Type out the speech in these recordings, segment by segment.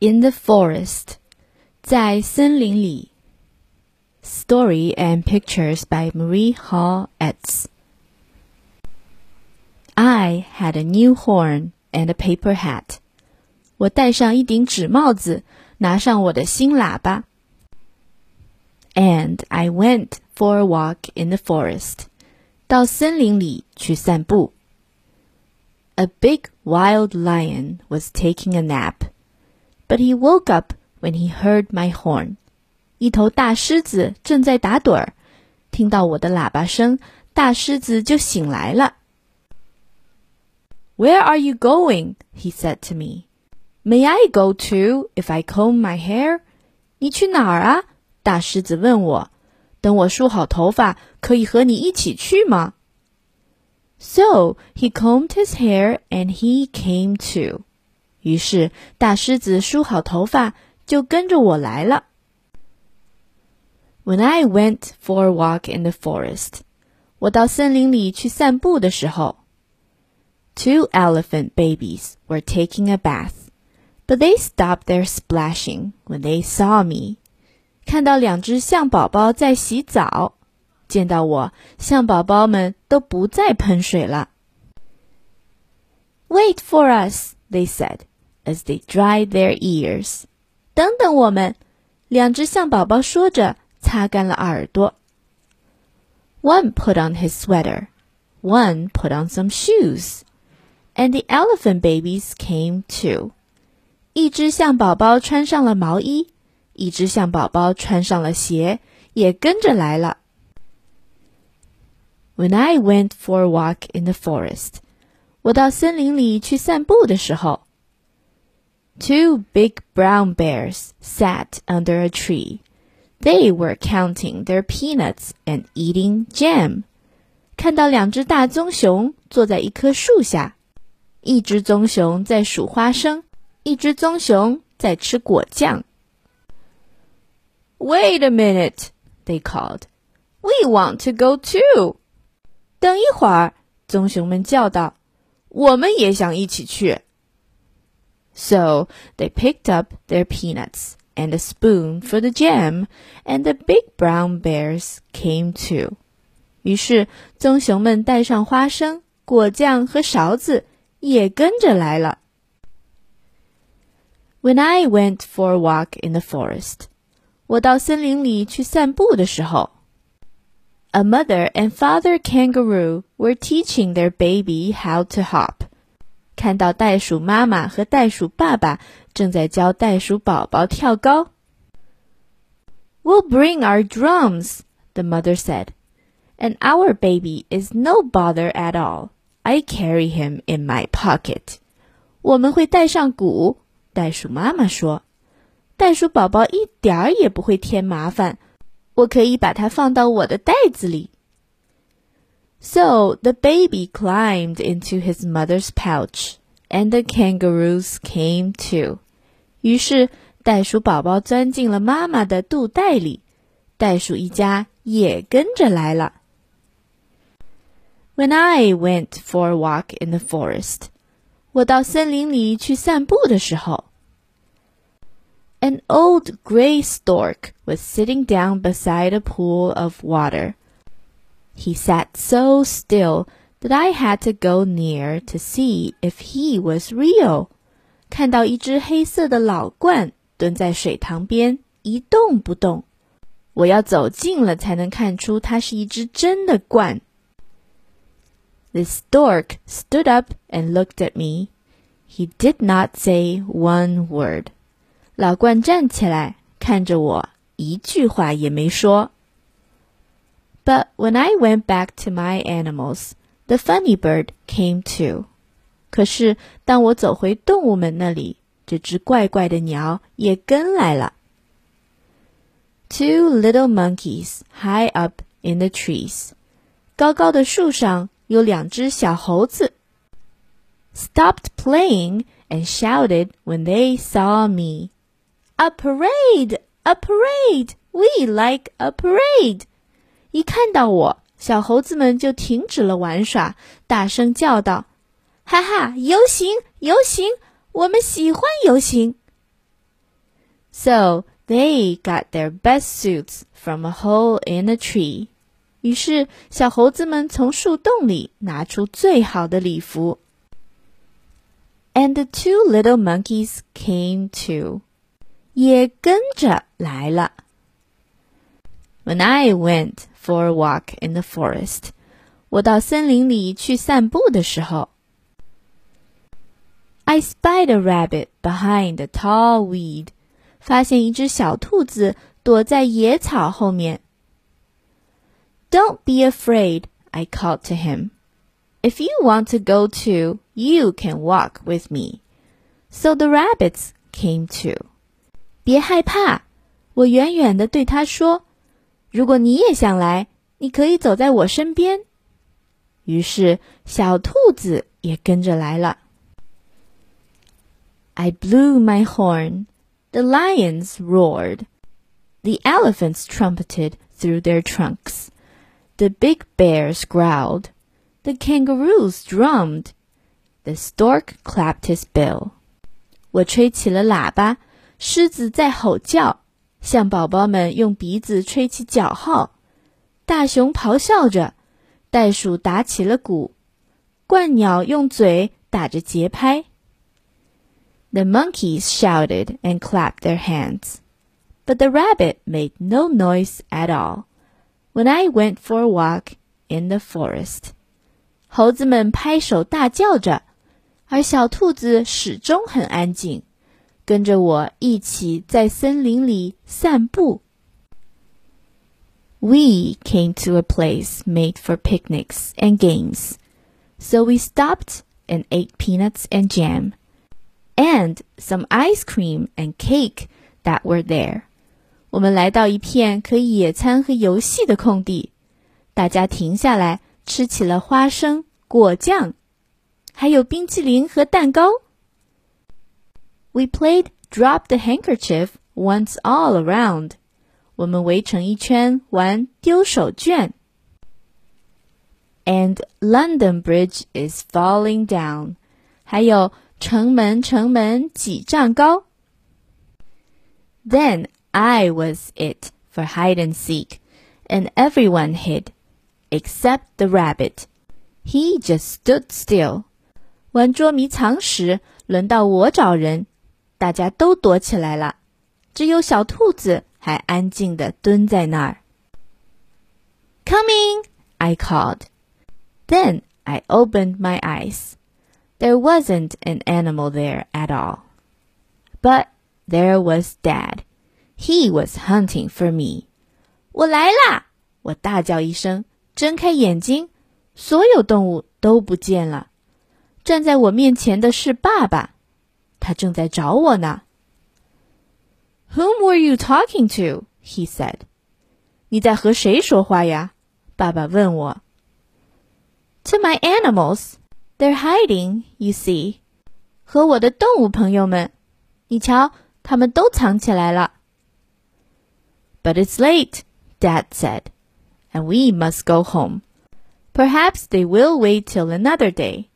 in the forest. 在森林里. Story and pictures by Marie Hall Ets. I had a new horn and a paper hat. 我戴上一顶纸帽子，拿上我的新喇叭。And I went for a walk in the forest. 到森林里去散步。A big wild lion was taking a nap. but he woke up when he heard my horn. 一头大狮子正在打盹儿，听到我的喇叭声，大狮子就醒来了。Where are you going? He said to me. May I go too if I comb my hair? 你去哪儿啊？大狮子问我。等我梳好头发，可以和你一起去吗？So he combed his hair and he came too. 于是大狮子梳好头发，就跟着我来了。when I went for a walk in the forest，我到森林里去散步的时候，two elephant babies were taking a bath, but they stopped their splashing when they saw me。看到两只象宝宝在洗澡，见到我，象宝宝们都不再喷水了。Wait for us, they said as they dried their ears。等等我们，两只象宝宝说着。擦干了耳朵。One put on his sweater, one put on some shoes, and the elephant babies came too. 一只象宝宝穿上了毛衣，一只象宝宝穿上了鞋，也跟着来了。When I went for a walk in the forest，我到森林里去散步的时候 ，Two big brown bears sat under a tree. They were counting their peanuts and eating jam. 看到两只大棕熊坐在一棵树下，一只棕熊在数花生，一只棕熊在吃果酱。Wait a minute, they called. We want to go too. 等一会儿，棕熊们叫道：“我们也想一起去。” So they picked up their peanuts and a spoon for the jam, and the big brown bears came too. 于是，棕熊们带上花生、果酱和勺子，也跟着来了。When I went for a walk in the forest，我到森林里去散步的时候，a mother and father kangaroo were teaching their baby how to hop。 看到袋鼠妈妈和袋鼠爸爸正在教袋鼠宝宝跳高。We'll bring our drums, the mother said, and our baby is no bother at all. I carry him in my pocket. 我们会带上鼓，袋鼠妈妈说。袋鼠宝宝一点儿也不会添麻烦，我可以把它放到我的袋子里。 so the baby climbed into his mother's pouch, and the kangaroos came too. 于是袋鼠宝宝钻进了妈妈的肚袋里，袋鼠一家也跟着来了。When I went for a walk in the forest，我到森林里去散步的时候，an old gray stork was sitting down beside a pool of water. He sat so still that I had to go near to see if he was real. 看到一只黑色的老鹳蹲在水塘边一动不动，我要走近了才能看出它是一只真的鹳。The stork stood up and looked at me. He did not say one word. 老鹳站起来看着我，一句话也没说。 but when I went back to my animals, the funny bird came too. 可是当我走回动物们那里，这只怪怪的鸟也跟来了。Two little monkeys high up in the trees. 高高的树上有两只小猴子。Stopped playing and shouted when they saw me. A parade! A parade! We like a parade! 一看到我，小猴子们就停止了玩耍，大声叫道：“哈哈，游行，游行！我们喜欢游行。” So they got their best suits from a hole in a tree. 于是，小猴子们从树洞里拿出最好的礼服。And the two little monkeys came too，也跟着来了。When I went for a walk in the forest，我到森林里去散步的时候，I spied a rabbit behind a tall weed，发现一只小兔子躲在野草后面。don't be afraid, I called to him. If you want to go too, you can walk with me. So the rabbits came too. 别害怕，我远远地对他说：“ 如果你也想来，你可以走在我身边。”于是小兔子也跟着来了。I blew my horn. The lions roared. The elephants trumpeted through their trunks. The big bears growled. The kangaroos drummed. The stork clapped his bill. 我吹起了喇叭，狮子在吼叫， 象宝宝们用鼻子吹起角号，大熊咆哮着，袋鼠打起了鼓，鹳鸟用嘴打着节拍。The monkeys shouted and clapped their hands, but the rabbit made no noise at all when I went for a walk in the forest. 猴子们拍手大叫着，而小兔子始终很安静，跟着我一起在森林里散步。We came to a place made for picnics and games, so we stopped and ate peanuts and jam, and some ice cream and cake that were there. 我们来到一片可以野餐和游戏的空地，大家停下来吃起了花生、果酱，还有冰淇淋和蛋糕。 We played drop the handkerchief once all around。我们围成一圈玩丢手绢。And London Bridge is falling down。还有城门，城门几丈高。Then I was it for hide and seek, and everyone hid, except the rabbit. He just stood still. 玩捉迷藏时，轮到我找人， 大家都躲起来了，只有小兔子还安静地蹲在那儿。Coming! I called. Then I opened my eyes. There wasn't an animal there at all. But there was Dad. He was hunting for me. 我来啦！我大叫一声，睁开眼睛，所有动物都不见了。站在我面前的是爸爸，他正在找我呢。Whom were you talking to? He said. 你在和谁说话呀？爸爸问我。To my animals. They're hiding, you see. 和我的动物朋友们，你瞧，他们都藏起来了。but it's late, Dad said, and we must go home. Perhaps they will wait till another day.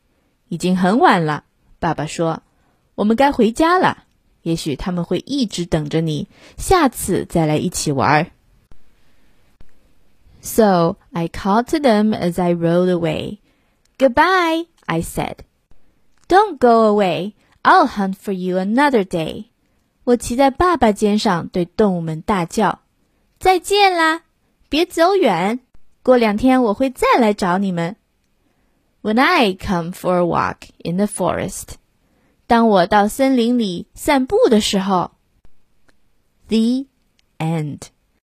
已经很晚了，爸爸说， 我们该回家了。也许他们会一直等着你，下次再来一起玩。So I called to them as I rode away. Goodbye, I said. Don't go away. I'll hunt for you another day. 我骑在爸爸肩上，对动物们大叫。再见啦，别走远。过两天我会再来找你们。When I come for a walk in the forest， 当我到森林里散步的时候。The end。